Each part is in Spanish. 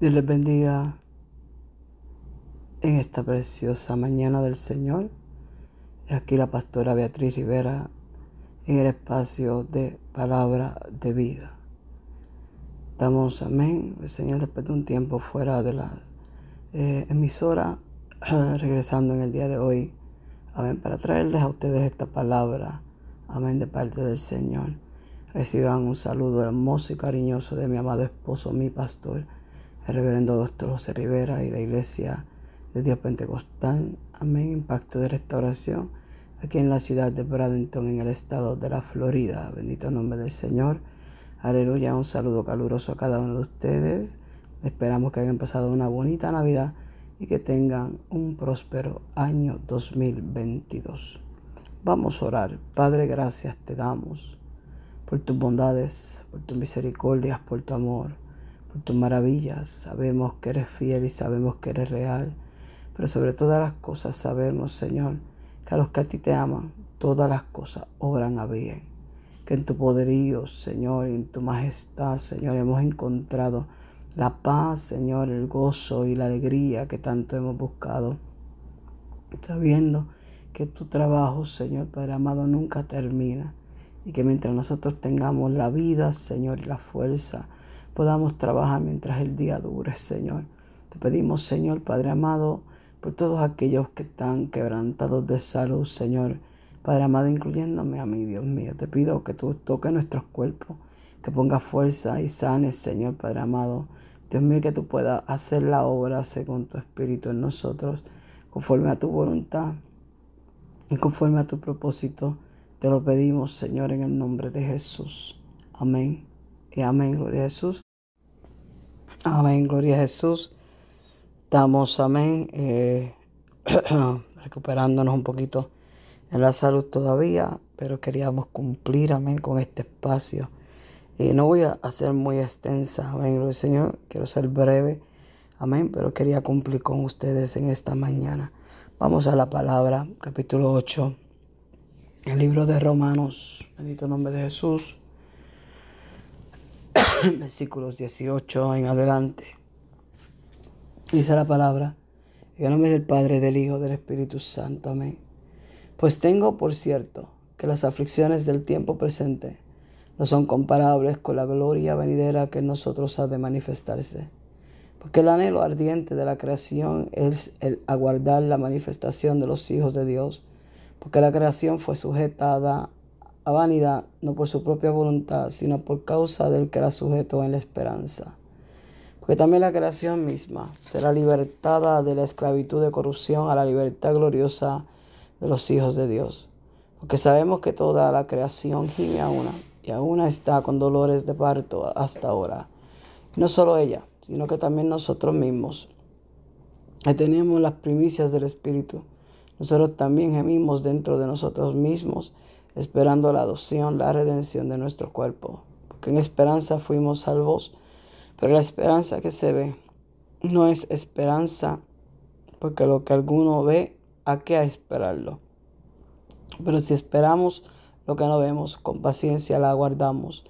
Dios les bendiga en esta preciosa mañana del Señor. Aquí la pastora Beatriz Rivera en el espacio de palabra de vida. Estamos, amén, el Señor después de un tiempo fuera de las eh, emisoras, regresando en el día de hoy, amén, para traerles a ustedes esta palabra, amén, de parte del Señor. Reciban un saludo hermoso y cariñoso de mi amado esposo, mi pastor el reverendo doctor José Rivera y la iglesia de Dios Pentecostal, Amén, Impacto de Restauración, aquí en la ciudad de Bradenton, en el estado de la Florida. Bendito nombre del Señor. Aleluya, un saludo caluroso a cada uno de ustedes. Esperamos que hayan pasado una bonita Navidad y que tengan un próspero año 2022. Vamos a orar. Padre, gracias te damos por tus bondades, por tus misericordias, por tu amor por tus maravillas. Sabemos que eres fiel y sabemos que eres real. Pero sobre todas las cosas sabemos, Señor, que a los que a ti te aman, todas las cosas obran a bien. Que en tu poderío, Señor, y en tu majestad, Señor, hemos encontrado la paz, Señor, el gozo y la alegría que tanto hemos buscado. Sabiendo que tu trabajo, Señor Padre amado, nunca termina. Y que mientras nosotros tengamos la vida, Señor, y la fuerza, podamos trabajar mientras el día dure, Señor. Te pedimos, Señor, Padre amado, por todos aquellos que están quebrantados de salud, Señor. Padre amado, incluyéndome a mí, Dios mío. Te pido que tú toques nuestros cuerpos, que pongas fuerza y sanes, Señor, Padre amado. Dios mío, que tú puedas hacer la obra según tu espíritu en nosotros, conforme a tu voluntad y conforme a tu propósito. Te lo pedimos, Señor, en el nombre de Jesús. Amén amén, gloria a Jesús. Amén, gloria a Jesús. Estamos, amén, eh, recuperándonos un poquito en la salud todavía, pero queríamos cumplir, amén, con este espacio. Y no voy a hacer muy extensa, amén, gloria al Señor. Quiero ser breve, amén, pero quería cumplir con ustedes en esta mañana. Vamos a la palabra, capítulo 8, el libro de Romanos, bendito nombre de Jesús. versículos 18 en adelante. Dice la palabra, en el nombre del Padre, del Hijo, del Espíritu Santo. Amén. Pues tengo por cierto que las aflicciones del tiempo presente no son comparables con la gloria venidera que en nosotros ha de manifestarse. Porque el anhelo ardiente de la creación es el aguardar la manifestación de los hijos de Dios. Porque la creación fue sujetada vanidad, no por su propia voluntad, sino por causa del que la sujetó en la esperanza. Porque también la creación misma será libertada de la esclavitud de corrupción a la libertad gloriosa de los hijos de Dios. Porque sabemos que toda la creación gime a una, y a una está con dolores de parto hasta ahora. No solo ella, sino que también nosotros mismos, tenemos las primicias del Espíritu, nosotros también gemimos dentro de nosotros mismos, esperando la adopción, la redención de nuestro cuerpo. Porque en esperanza fuimos salvos, pero la esperanza que se ve no es esperanza, porque lo que alguno ve, ¿a qué esperarlo? Pero si esperamos lo que no vemos, con paciencia la aguardamos.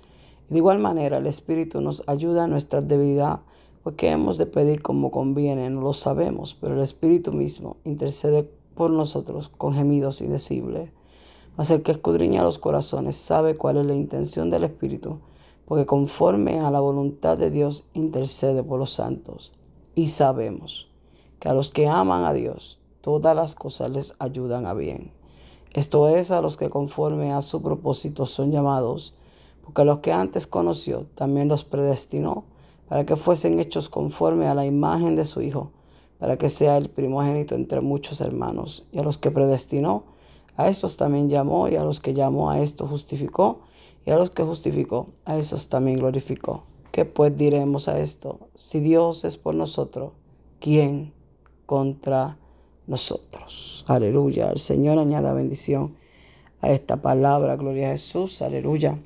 De igual manera el Espíritu nos ayuda en nuestra debilidad, porque hemos de pedir como conviene, no lo sabemos, pero el Espíritu mismo intercede por nosotros con gemidos indecibles. Mas el que escudriña los corazones sabe cuál es la intención del Espíritu, porque conforme a la voluntad de Dios intercede por los santos. Y sabemos que a los que aman a Dios, todas las cosas les ayudan a bien. Esto es a los que conforme a su propósito son llamados, porque a los que antes conoció también los predestinó para que fuesen hechos conforme a la imagen de su Hijo, para que sea el primogénito entre muchos hermanos. Y a los que predestinó, a estos también llamó y a los que llamó a esto justificó y a los que justificó a esos también glorificó. ¿Qué pues diremos a esto? Si Dios es por nosotros, ¿quién contra nosotros? Aleluya. El Señor añada bendición a esta palabra. Gloria a Jesús. Aleluya.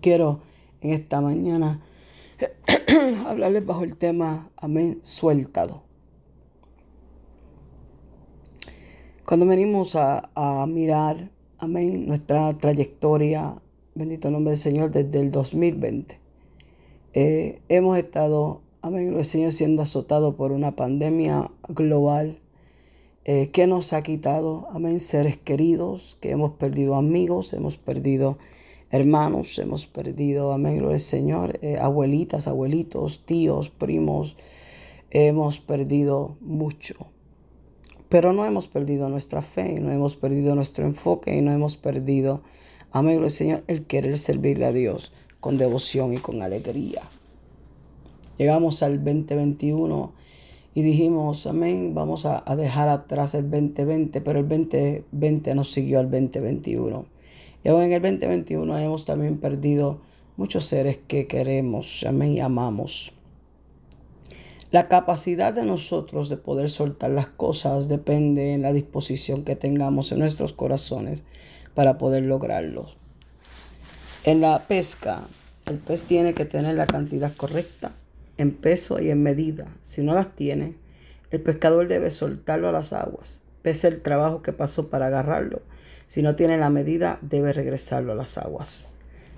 Quiero en esta mañana hablarles bajo el tema, amén, suéltalo. Cuando venimos a, mirar, amén, nuestra trayectoria, bendito nombre del Señor, desde el 2020, eh, hemos estado, amén, el Señor siendo azotado por una pandemia global eh, que nos ha quitado, amén, seres queridos, que hemos perdido amigos, hemos perdido hermanos, hemos perdido, amén, gloria Señor, eh, abuelitas, abuelitos, tíos, primos, hemos perdido mucho. Pero no hemos perdido nuestra fe, no hemos perdido nuestro enfoque y no hemos perdido, amén, al Señor, el querer servirle a Dios con devoción y con alegría. Llegamos al 2021 y dijimos, amén, vamos a, dejar atrás el 2020, pero el 2020 nos siguió al 2021. Y aún en el 2021 hemos también perdido muchos seres que queremos, amén, y amamos. La capacidad de nosotros de poder soltar las cosas depende en la disposición que tengamos en nuestros corazones para poder lograrlo. En la pesca, el pez tiene que tener la cantidad correcta en peso y en medida. Si no las tiene, el pescador debe soltarlo a las aguas, pese el trabajo que pasó para agarrarlo. Si no tiene la medida, debe regresarlo a las aguas.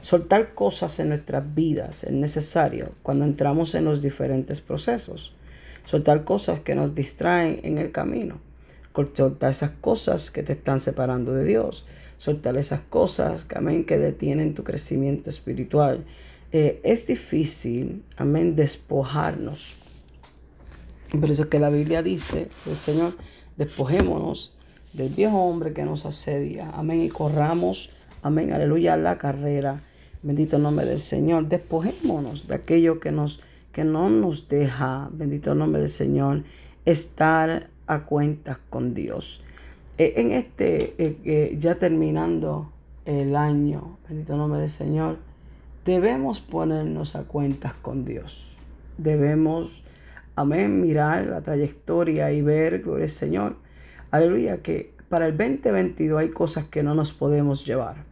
Soltar cosas en nuestras vidas es necesario cuando entramos en los diferentes procesos. Soltar cosas que nos distraen en el camino. Soltar esas cosas que te están separando de Dios. Soltar esas cosas amén, que detienen tu crecimiento espiritual. Eh, es difícil, amén, despojarnos. Por eso es que la Biblia dice, el pues, Señor, despojémonos del viejo hombre que nos asedia, amén, y corramos, amén, aleluya, la carrera. Bendito nombre del Señor. Despojémonos de aquello que, nos, que no nos deja, bendito nombre del Señor, estar a cuentas con Dios. Eh, en este, eh, ya terminando el año, bendito nombre del Señor, debemos ponernos a cuentas con Dios. Debemos, amén, mirar la trayectoria y ver, gloria al Señor, aleluya, que para el 2022 hay cosas que no nos podemos llevar.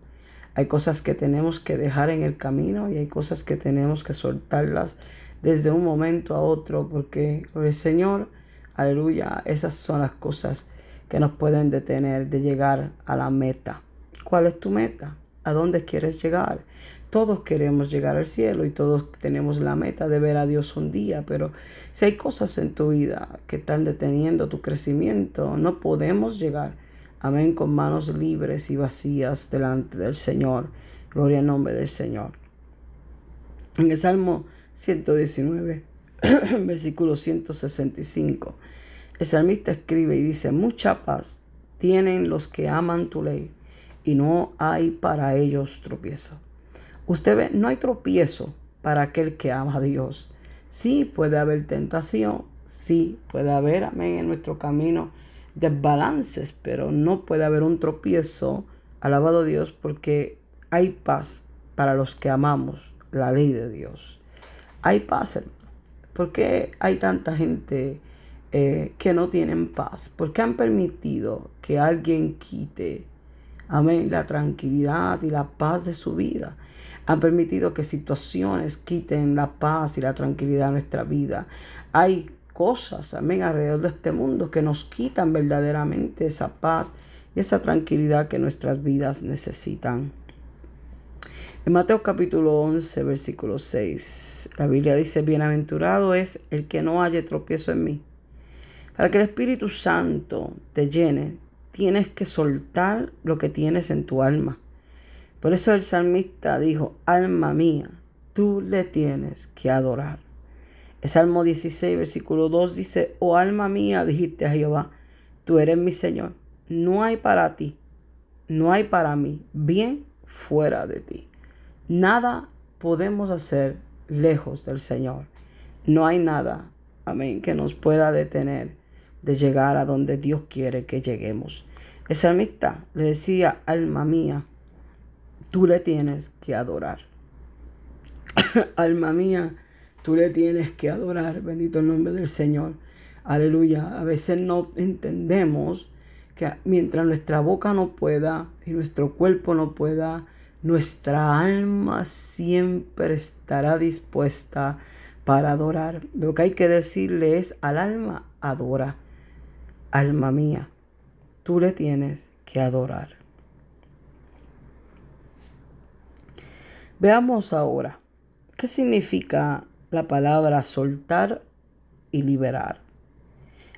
Hay cosas que tenemos que dejar en el camino y hay cosas que tenemos que soltarlas desde un momento a otro porque, al Señor, aleluya, esas son las cosas que nos pueden detener de llegar a la meta. ¿Cuál es tu meta? ¿A dónde quieres llegar? Todos queremos llegar al cielo y todos tenemos la meta de ver a Dios un día, pero si hay cosas en tu vida que están deteniendo tu crecimiento, no podemos llegar, amén, con manos libres y vacías delante del Señor. Gloria al nombre del Señor. En el Salmo 119, versículo 165, el salmista escribe y dice, mucha paz tienen los que aman tu ley y no hay para ellos tropiezo. Usted ve, no hay tropiezo para aquel que ama a Dios. Sí puede haber tentación, sí puede haber, amén, en nuestro camino desbalances, pero no puede haber un tropiezo, alabado Dios, porque hay paz para los que amamos la ley de Dios. Hay paz, hermano. ¿Por qué hay tanta gente eh, que no tienen paz? ¿Por qué han permitido que alguien quite, amén, la tranquilidad y la paz de su vida? han permitido que situaciones quiten la paz y la tranquilidad de nuestra vida. Hay cosas, amén, alrededor de este mundo que nos quitan verdaderamente esa paz y esa tranquilidad que nuestras vidas necesitan. En Mateo capítulo 11, versículo 6, la Biblia dice, bienaventurado es el que no haya tropiezo en mí. Para que el Espíritu Santo te llene, tienes que soltar lo que tienes en tu alma. Por eso el salmista dijo, alma mía, tú le tienes que adorar. El Salmo 16, versículo 2 dice, oh alma mía, dijiste a Jehová, tú eres mi Señor. No hay para ti, no hay para mí bien fuera de ti. Nada podemos hacer lejos del Señor. No hay nada, amén, que nos pueda detener de llegar a donde Dios quiere que lleguemos. El salmista le decía, alma mía, tú le tienes que adorar. Alma mía, tú le tienes que adorar. Bendito el nombre del Señor. Aleluya. A veces no entendemos que mientras nuestra boca no pueda y nuestro cuerpo no pueda, nuestra alma siempre estará dispuesta para adorar. Lo que hay que decirle es al alma, adora. Alma mía, tú le tienes que adorar. Veamos ahora, ¿qué significa la palabra soltar y liberar.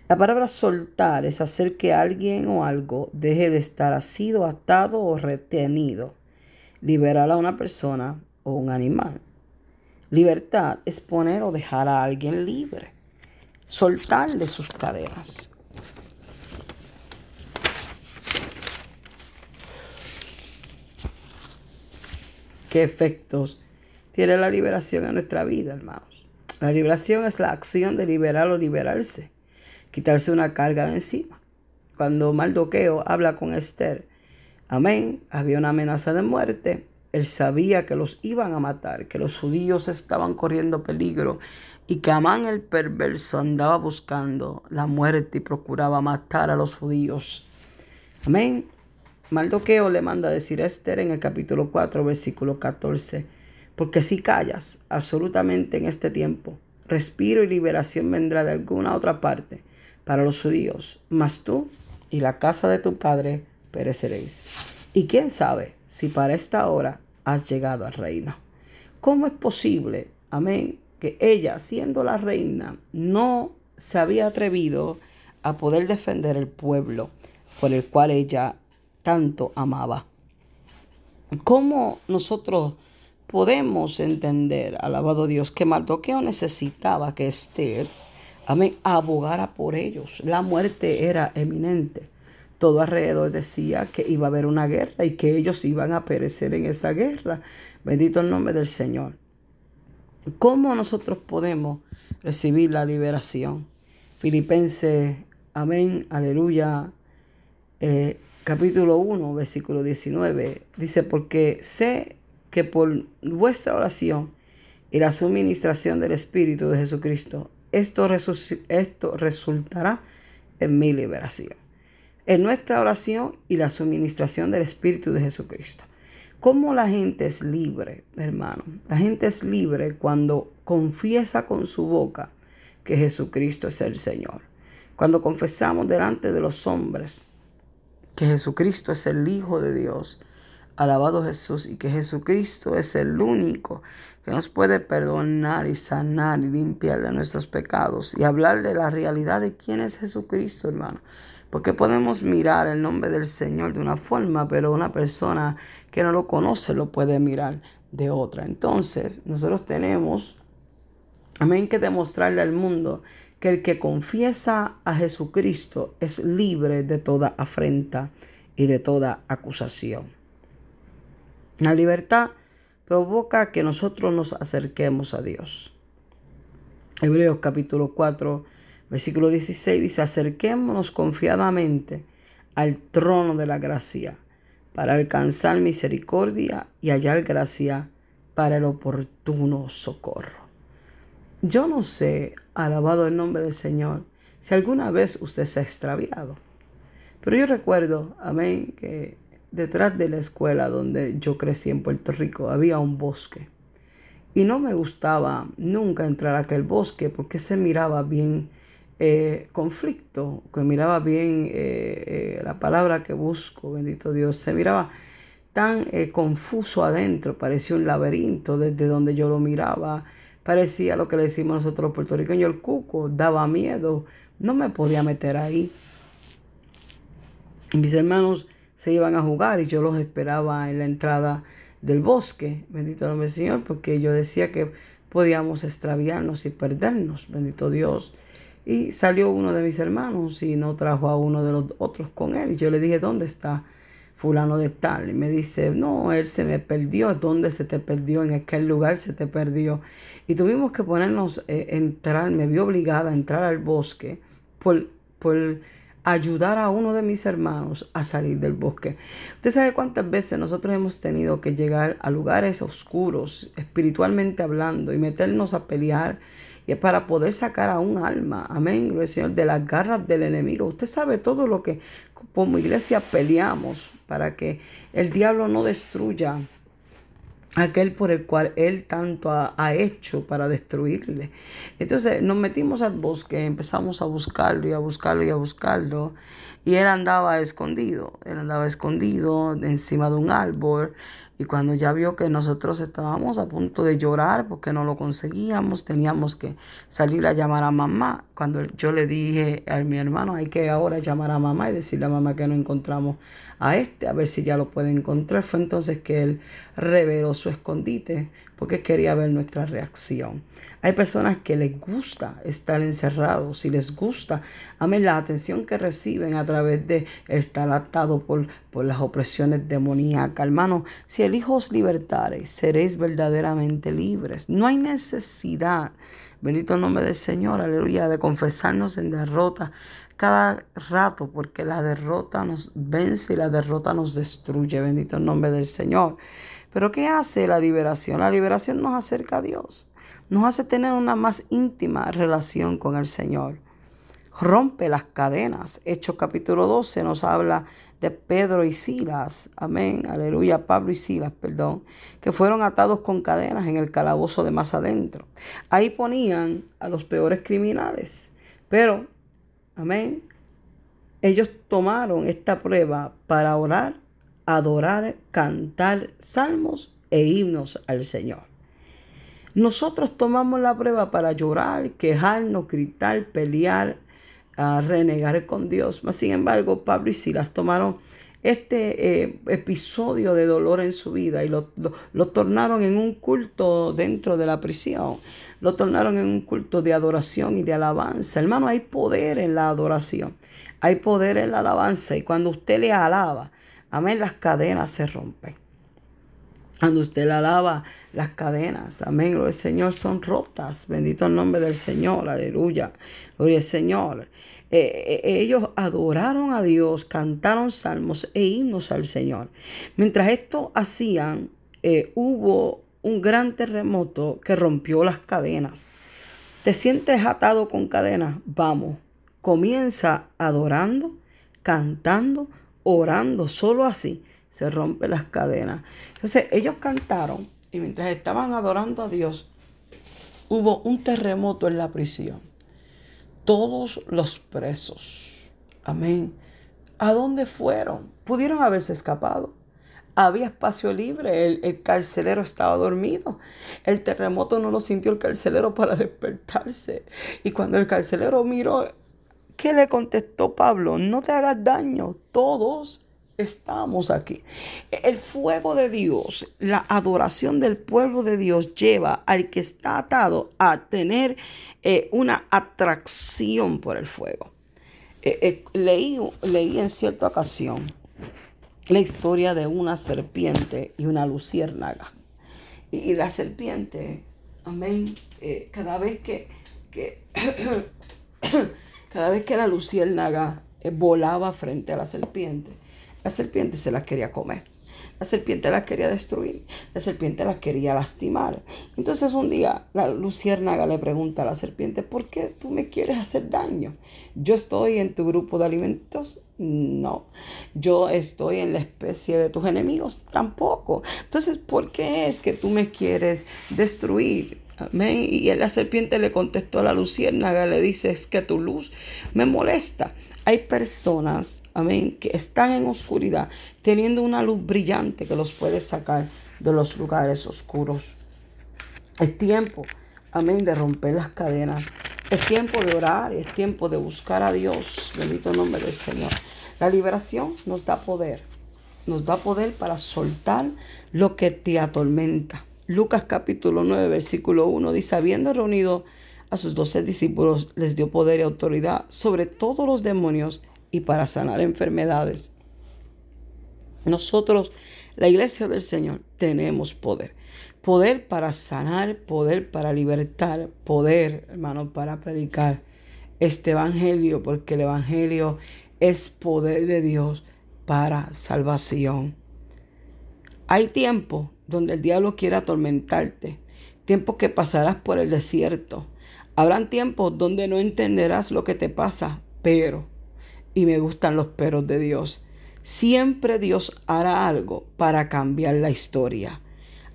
La palabra soltar es hacer que alguien o algo deje de estar asido, atado o retenido. Liberar a una persona o un animal. Libertad es poner o dejar a alguien libre. Soltarle sus cadenas. ¿Qué efectos tiene la liberación en nuestra vida, hermanos? La liberación es la acción de liberar o liberarse, quitarse una carga de encima. Cuando Maldoqueo habla con Esther, amén, había una amenaza de muerte. Él sabía que los iban a matar, que los judíos estaban corriendo peligro y que Amán el perverso andaba buscando la muerte y procuraba matar a los judíos. Amén. Maldoqueo le manda a decir a Esther en el capítulo 4, versículo 14, porque si callas absolutamente en este tiempo, respiro y liberación vendrá de alguna otra parte para los judíos, mas tú y la casa de tu padre pereceréis. Y quién sabe si para esta hora has llegado al reino. ¿Cómo es posible, amén, que ella, siendo la reina, no se había atrevido a poder defender el pueblo por el cual ella tanto amaba. ¿Cómo nosotros podemos entender, alabado Dios, que Mardoqueo necesitaba que Esther, amén, abogara por ellos? La muerte era eminente. Todo alrededor decía que iba a haber una guerra y que ellos iban a perecer en esta guerra. Bendito el nombre del Señor. ¿Cómo nosotros podemos recibir la liberación? Filipenses, amén, aleluya. Eh, capítulo 1, versículo 19, dice, porque sé que por vuestra oración y la suministración del Espíritu de Jesucristo, esto, esto resultará en mi liberación. En nuestra oración y la suministración del Espíritu de Jesucristo. ¿Cómo la gente es libre, hermano? La gente es libre cuando confiesa con su boca que Jesucristo es el Señor. Cuando confesamos delante de los hombres que Jesucristo es el Hijo de Dios. Alabado Jesús y que Jesucristo es el único que nos puede perdonar y sanar y limpiar de nuestros pecados y hablar de la realidad de quién es Jesucristo, hermano. Porque podemos mirar el nombre del Señor de una forma, pero una persona que no lo conoce lo puede mirar de otra. Entonces, nosotros tenemos, amén, que demostrarle al mundo que el que confiesa a Jesucristo es libre de toda afrenta y de toda acusación. La libertad provoca que nosotros nos acerquemos a Dios. Hebreos capítulo 4, versículo 16 dice, acerquémonos confiadamente al trono de la gracia para alcanzar misericordia y hallar gracia para el oportuno socorro. Yo no sé, alabado el nombre del Señor, si alguna vez usted se ha extraviado. Pero yo recuerdo, amén, que detrás de la escuela donde yo crecí en Puerto Rico había un bosque. Y no me gustaba nunca entrar a aquel bosque porque se miraba bien eh, conflicto, que miraba bien eh, eh, la palabra que busco, bendito Dios, se miraba tan confuso adentro, parecía un laberinto desde donde yo lo miraba parecía lo que le decimos nosotros los puertorriqueños, el cuco, daba miedo, no me podía meter ahí. Mis hermanos se iban a jugar y yo los esperaba en la entrada del bosque, bendito nombre del Señor, porque yo decía que podíamos extraviarnos y perdernos, bendito Dios. Y salió uno de mis hermanos y no trajo a uno de los otros con él. Y yo le dije, ¿dónde está? fulano de tal. Y me dice, no, él se me perdió. ¿Dónde se te perdió? En aquel lugar se te perdió. Y tuvimos que ponernos, eh, entrar, me vi obligada a entrar al bosque por, por ayudar a uno de mis hermanos a salir del bosque. Usted sabe cuántas veces nosotros hemos tenido que llegar a lugares oscuros, espiritualmente hablando, y meternos a pelear y para poder sacar a un alma, amén, gloria Señor, de las garras del enemigo. Usted sabe todo lo que como iglesia peleamos para que el diablo no destruya aquel por el cual él tanto ha, hecho para destruirle. Entonces nos metimos al bosque, empezamos a buscarlo y a buscarlo y a buscarlo. Y él andaba escondido, él andaba escondido encima de un árbol Y cuando ya vio que nosotros estábamos a punto de llorar porque no lo conseguíamos, teníamos que salir a llamar a mamá. Cuando yo le dije a mi hermano, hay que ahora llamar a mamá y decirle a mamá que no encontramos a este, a ver si ya lo puede encontrar. Fue entonces que él reveló su escondite porque quería ver nuestra reacción. Hay personas que les gusta estar encerrados y les gusta, amén, la atención que reciben a través de estar atados por, por las opresiones demoníacas. Hermano, si el Hijo os libertare, seréis verdaderamente libres. No hay necesidad, bendito el nombre del Señor, aleluya, de confesarnos en derrota cada rato, porque la derrota nos vence y la derrota nos destruye. Bendito el nombre del Señor. Pero ¿qué hace la liberación? La liberación nos acerca a Dios nos hace tener una más íntima relación con el Señor. Rompe las cadenas. Hechos capítulo 12 nos habla de Pedro y Silas, amén, aleluya, Pablo y Silas, perdón, que fueron atados con cadenas en el calabozo de más adentro. Ahí ponían a los peores criminales, pero, amén, ellos tomaron esta prueba para orar, adorar, cantar salmos e himnos al Señor. Nosotros tomamos la prueba para llorar, quejarnos, gritar, pelear, renegar con Dios. Mas, sin embargo, Pablo y Silas tomaron este eh, episodio de dolor en su vida y lo, lo, tornaron en un culto dentro de la prisión. Lo tornaron en un culto de adoración y de alabanza. Hermano, hay poder en la adoración. Hay poder en la alabanza. Y cuando usted le alaba, amén, las cadenas se rompen. Cuando usted la alaba, las cadenas, amén, gloria al Señor, son rotas. Bendito el nombre del Señor, aleluya. Gloria al Señor. Eh, eh, ellos adoraron a Dios, cantaron salmos e himnos al Señor. Mientras esto hacían, eh, hubo un gran terremoto que rompió las cadenas. ¿Te sientes atado con cadenas? Vamos, comienza adorando, cantando, orando, solo así se rompen las cadenas. Entonces ellos cantaron y mientras estaban adorando a Dios, hubo un terremoto en la prisión. Todos los presos, amén, ¿a dónde fueron? Pudieron haberse escapado. Había espacio libre, el, el, carcelero estaba dormido. El terremoto no lo sintió el carcelero para despertarse. Y cuando el carcelero miró, ¿qué le contestó Pablo? No te hagas daño, todos estamos aquí. El fuego de Dios, la adoración del pueblo de Dios lleva al que está atado a tener eh, una atracción por el fuego. Eh, eh, leí, leí en cierta ocasión la historia de una serpiente y una luciérnaga. Y, la serpiente, amén, cada vez que, que cada vez que la luciérnaga volaba frente a la serpiente, la serpiente se las quería comer. La serpiente las quería destruir. La serpiente las quería lastimar. Entonces un día la luciérnaga le pregunta a la serpiente, ¿por qué tú me quieres hacer daño? ¿Yo estoy en tu grupo de alimentos? No. ¿Yo estoy en la especie de tus enemigos? Tampoco. Entonces, ¿por qué es que tú me quieres destruir? Y la serpiente le contestó a la luciérnaga, le dice, es que tu luz me molesta. Hay personas, amén, que están en oscuridad, teniendo una luz brillante que los puede sacar de los lugares oscuros. Es tiempo, amén, de romper las cadenas. Es tiempo de orar, es tiempo de buscar a Dios. Bendito nombre del Señor. La liberación nos da poder. Nos da poder para soltar lo que te atormenta. Lucas capítulo 9, versículo 1 dice, habiendo reunido a sus doce discípulos les dio poder y autoridad sobre todos los demonios y para sanar enfermedades. Nosotros, la iglesia del Señor, tenemos poder. Poder para sanar, poder para libertar, poder, hermano, para predicar este evangelio, porque el evangelio es poder de Dios para salvación. Hay tiempo donde el diablo quiere atormentarte, tiempo que pasarás por el desierto, Habrán tiempos donde no entenderás lo que te pasa, pero, y me gustan los peros de Dios, siempre Dios hará algo para cambiar la historia.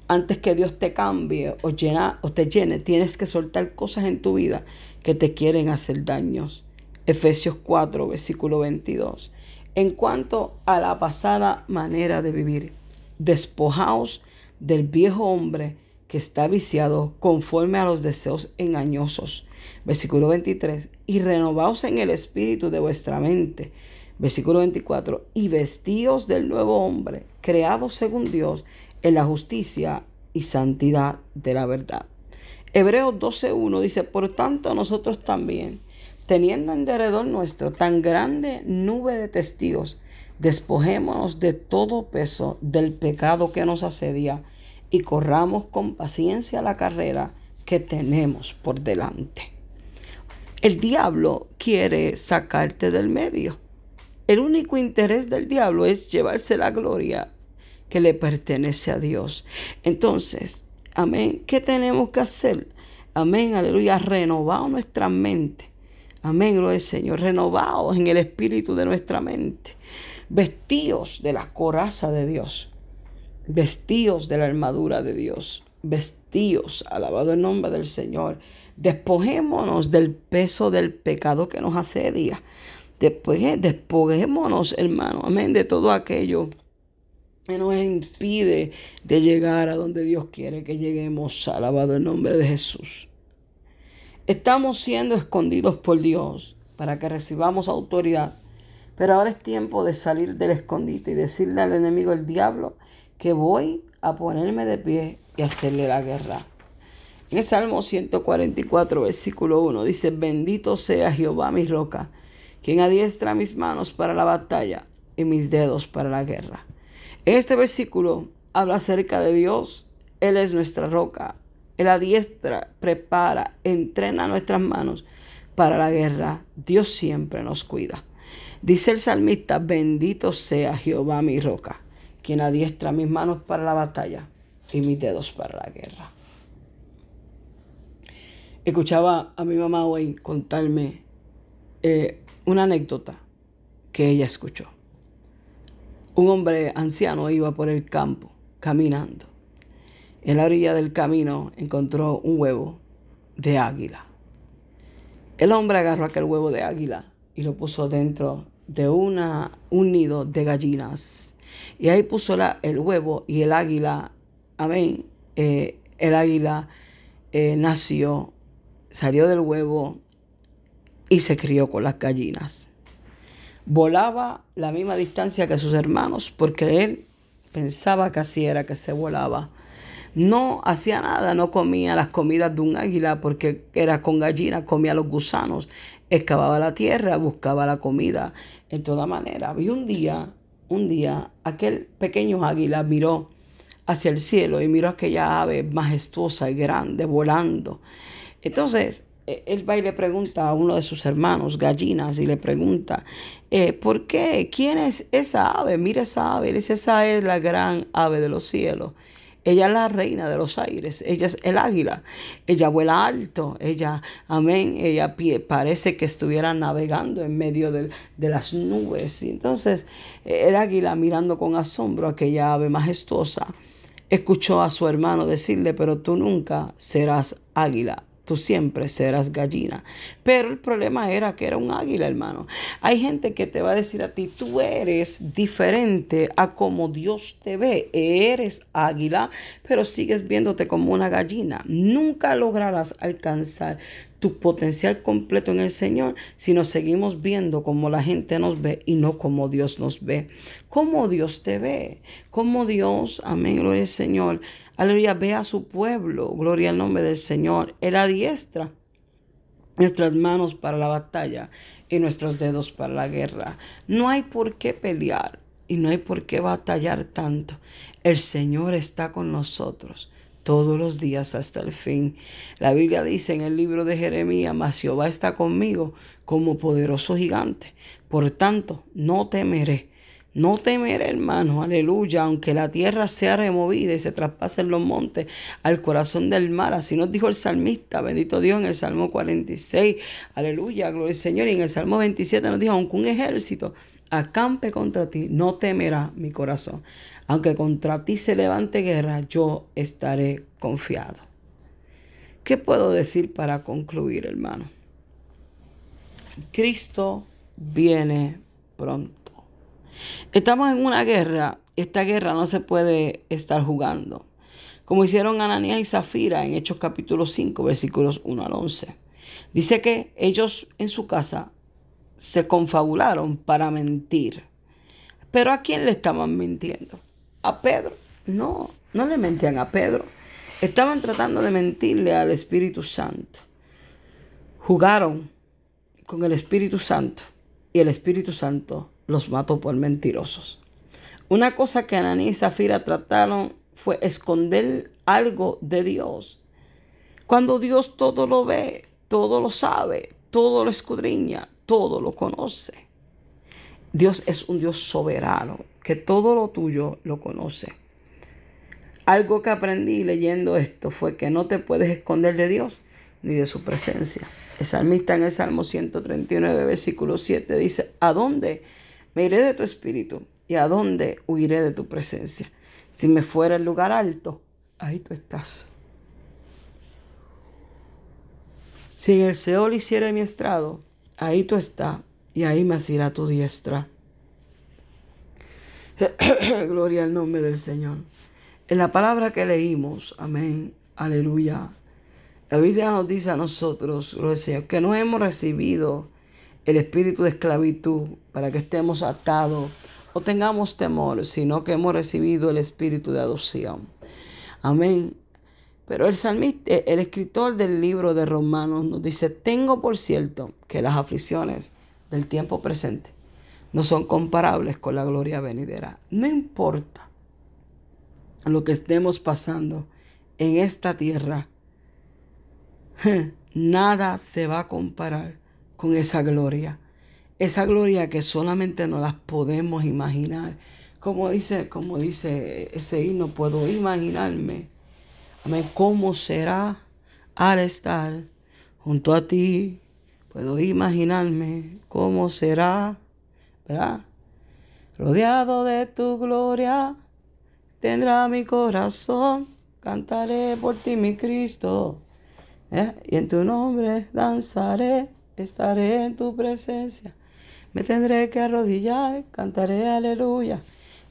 Antes que Dios te cambie o, o te llene, tienes que soltar cosas en tu vida que te quieren hacer daños. Efesios 4, versículo 22. En cuanto a la pasada manera de vivir, despojaos del viejo hombre que está viciado conforme a los deseos engañosos. Versículo 23. Y renovaos en el espíritu de vuestra mente. Versículo 24. Y vestíos del nuevo hombre, creado según Dios, en la justicia y santidad de la verdad. Hebreos 12.1 dice, por tanto nosotros también, teniendo en derredor nuestro tan grande nube de testigos, despojémonos de todo peso del pecado que nos asedia y corramos con paciencia la carrera que tenemos por delante. El diablo quiere sacarte del medio. El único interés del diablo es llevarse la gloria que le pertenece a Dios. Entonces, amén, ¿qué tenemos que hacer? Amén, aleluya, renovado nuestra mente. Amén, gloria al Señor, renovados en el espíritu de nuestra mente. Vestíos de la coraza de Dios vestíos de la armadura de Dios, vestíos, alabado el nombre del Señor. Despojémonos del peso del pecado que nos asedia. Después, despojémonos, hermano, amén, de todo aquello que nos impide de llegar a donde Dios quiere que lleguemos, alabado el nombre de Jesús. Estamos siendo escondidos por Dios para que recibamos autoridad, pero ahora es tiempo de salir del escondite y decirle al enemigo, el diablo, que voy a ponerme de pie y hacerle la guerra. En el Salmo 144, versículo 1 dice, bendito sea Jehová mi roca, quien adiestra mis manos para la batalla y mis dedos para la guerra. En este versículo habla acerca de Dios. Él es nuestra roca. Él adiestra, prepara, entrena nuestras manos para la guerra. Dios siempre nos cuida. Dice el salmista, bendito sea Jehová mi roca quien adiestra mis manos para la batalla y mis dedos para la guerra. Escuchaba a mi mamá hoy contarme eh, una anécdota que ella escuchó. Un hombre anciano iba por el campo caminando. En la orilla del camino encontró un huevo de águila. El hombre agarró aquel huevo de águila y lo puso dentro de una, un nido de gallinas y ahí puso el huevo y el águila, amén, eh, el águila eh, nació, salió del huevo y se crió con las gallinas. Volaba la misma distancia que sus hermanos porque él pensaba que así era que se volaba. No hacía nada, no comía las comidas de un águila porque era con gallinas, comía los gusanos, excavaba la tierra, buscaba la comida en toda manera. Y un día un día aquel pequeño águila miró hacia el cielo y miró aquella ave majestuosa y grande volando. Entonces, e, él va y le pregunta a uno de sus hermanos, gallinas, y le pregunta, eh, ¿por qué? ¿Quién es esa ave? Mira esa ave. Él dice, esa es la gran ave de los cielos. Ella es la reina de los aires, ella es el águila, ella vuela alto, ella, amén, ella parece que estuviera navegando en medio de, de las nubes. Y entonces el águila mirando con asombro a aquella ave majestuosa, escuchó a su hermano decirle, pero tú nunca serás águila, tú siempre serás gallina. Pero el problema era que era un águila, hermano. Hay gente que te va a decir a ti, tú eres diferente a como Dios te ve. Eres águila, pero sigues viéndote como una gallina. Nunca lograrás alcanzar tu potencial completo en el Señor si nos seguimos viendo como la gente nos ve y no como Dios nos ve. Como Dios te ve, como Dios, amén, gloria al Señor Aleluya, ve a su pueblo, gloria al nombre del Señor. Él adiestra nuestras manos para la batalla y nuestros dedos para la guerra. No hay por qué pelear y no hay por qué batallar tanto. El Señor está con nosotros todos los días hasta el fin. La Biblia dice en el libro de Jeremías, mas Jehová está conmigo como poderoso gigante. Por tanto, no temeré no temeré, hermano, aleluya, aunque la tierra sea removida y se traspasen los montes al corazón del mar. Así nos dijo el salmista, bendito Dios, en el Salmo 46, aleluya, gloria al Señor. Y en el Salmo 27 nos dijo, aunque un ejército acampe contra ti, no temerá mi corazón. Aunque contra ti se levante guerra, yo estaré confiado. ¿Qué puedo decir para concluir, hermano? Cristo viene pronto. Estamos en una guerra esta guerra no se puede estar jugando. Como hicieron Ananías y Zafira en Hechos capítulo 5, versículos 1 al 11. Dice que ellos en su casa se confabularon para mentir. Pero ¿a quién le estaban mintiendo? ¿A Pedro? No, no le mentían a Pedro. Estaban tratando de mentirle al Espíritu Santo. Jugaron con el Espíritu Santo y el Espíritu Santo los mató por mentirosos. Una cosa que Ananí y Zafira trataron fue esconder algo de Dios. Cuando Dios todo lo ve, todo lo sabe, todo lo escudriña, todo lo conoce. Dios es un Dios soberano, que todo lo tuyo lo conoce. Algo que aprendí leyendo esto fue que no te puedes esconder de Dios ni de su presencia. El salmista en el Salmo 139, versículo 7 dice, ¿a dónde me iré de tu espíritu? ¿Y a dónde huiré de tu presencia? Si me fuera el lugar alto, ahí tú estás. Si en el Seol hiciera mi estrado, ahí tú estás y ahí me asirá tu diestra. Gloria al nombre del Señor. En la palabra que leímos, amén, aleluya. La Biblia nos dice a nosotros, Señor, que no hemos recibido el espíritu de esclavitud para que estemos atados o tengamos temor, sino que hemos recibido el espíritu de adopción. Amén. Pero el salmista, el escritor del libro de Romanos nos dice, tengo por cierto que las aflicciones del tiempo presente no son comparables con la gloria venidera. No importa lo que estemos pasando en esta tierra, nada se va a comparar con esa gloria. Esa gloria que solamente no las podemos imaginar. Como dice, como dice ese himno, puedo imaginarme. Amén. ¿Cómo será al estar junto a ti? Puedo imaginarme cómo será, ¿verdad? Rodeado de tu gloria, tendrá mi corazón, cantaré por ti mi Cristo, ¿eh? y en tu nombre danzaré, estaré en tu presencia, me tendré que arrodillar, cantaré aleluya.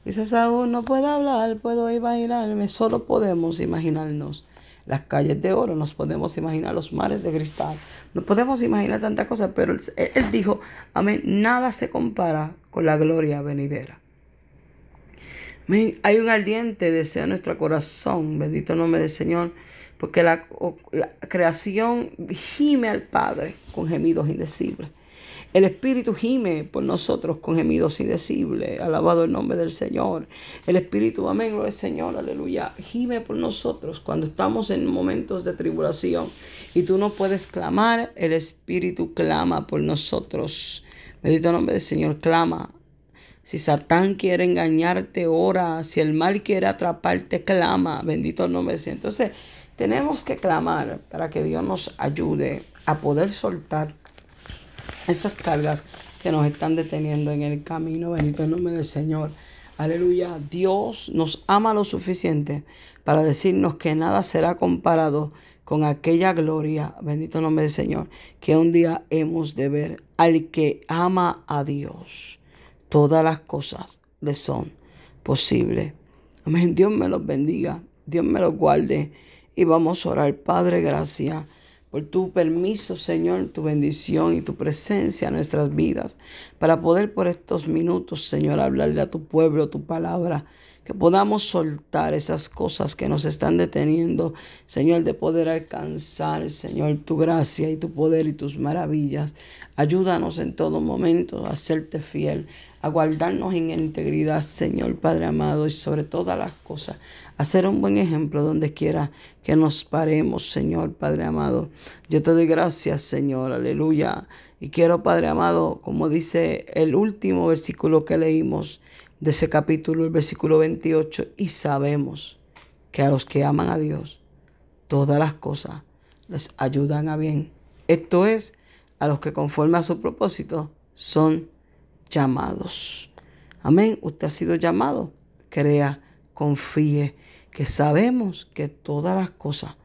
Quizás aún no puedo hablar, puedo imaginarme, solo podemos imaginarnos las calles de oro, nos podemos imaginar los mares de cristal, nos podemos imaginar tantas cosas, pero él, él dijo, amén, nada se compara con la gloria venidera. Hay un ardiente deseo en nuestro corazón, bendito nombre del Señor, porque la, la, creación gime al Padre con gemidos indecibles. El Espíritu gime por nosotros con gemidos indecibles. Alabado el nombre del Señor. El Espíritu, amén, gloria al Señor, aleluya. Gime por nosotros cuando estamos en momentos de tribulación y tú no puedes clamar. El Espíritu clama por nosotros. Bendito nombre del Señor, clama si Satán quiere engañarte, ora. Si el mal quiere atraparte, clama. Bendito nombre del Señor. Entonces, tenemos que clamar para que Dios nos ayude a poder soltar esas cargas que nos están deteniendo en el camino. Bendito el nombre del Señor. Aleluya. Dios nos ama lo suficiente para decirnos que nada será comparado con aquella gloria, bendito nombre del Señor, que un día hemos de ver al que ama a Dios todas las cosas le son posibles. Amén. Dios me los bendiga. Dios me los guarde. Y vamos a orar, Padre, gracias por tu permiso, Señor, tu bendición y tu presencia en nuestras vidas, para poder por estos minutos, Señor, hablarle a tu pueblo tu palabra que podamos soltar esas cosas que nos están deteniendo, Señor, de poder alcanzar, Señor, tu gracia y tu poder y tus maravillas. Ayúdanos en todo momento a serte fiel, a guardarnos en integridad, Señor Padre amado, y sobre todas las cosas, a ser un buen ejemplo donde quiera que nos paremos, Señor Padre amado. Yo te doy gracias, Señor, aleluya. Y quiero, Padre amado, como dice el último versículo que leímos, de ese capítulo, el versículo 28, y sabemos que a los que aman a Dios, todas las cosas les ayudan a bien. Esto es, a los que conforme a su propósito son llamados. Amén. Usted ha sido llamado. Crea, confíe, que sabemos que todas las cosas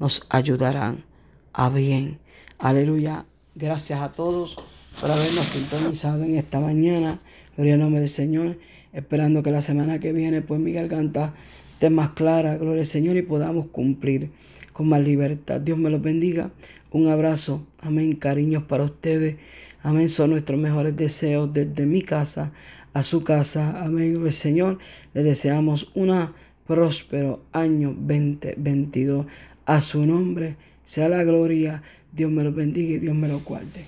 nos ayudarán a bien. Aleluya. Gracias a todos por habernos sintonizado en esta mañana. Gloria al nombre del Señor. esperando que la semana que viene pues mi garganta esté más clara, gloria al Señor, y podamos cumplir con más libertad. Dios me los bendiga. Un abrazo. Amén. Cariños para ustedes. Amén. Son nuestros mejores deseos desde mi casa a su casa. Amén. El Señor, le deseamos un próspero año 2022. A su nombre sea la gloria. Dios me los bendiga y Dios me lo guarde.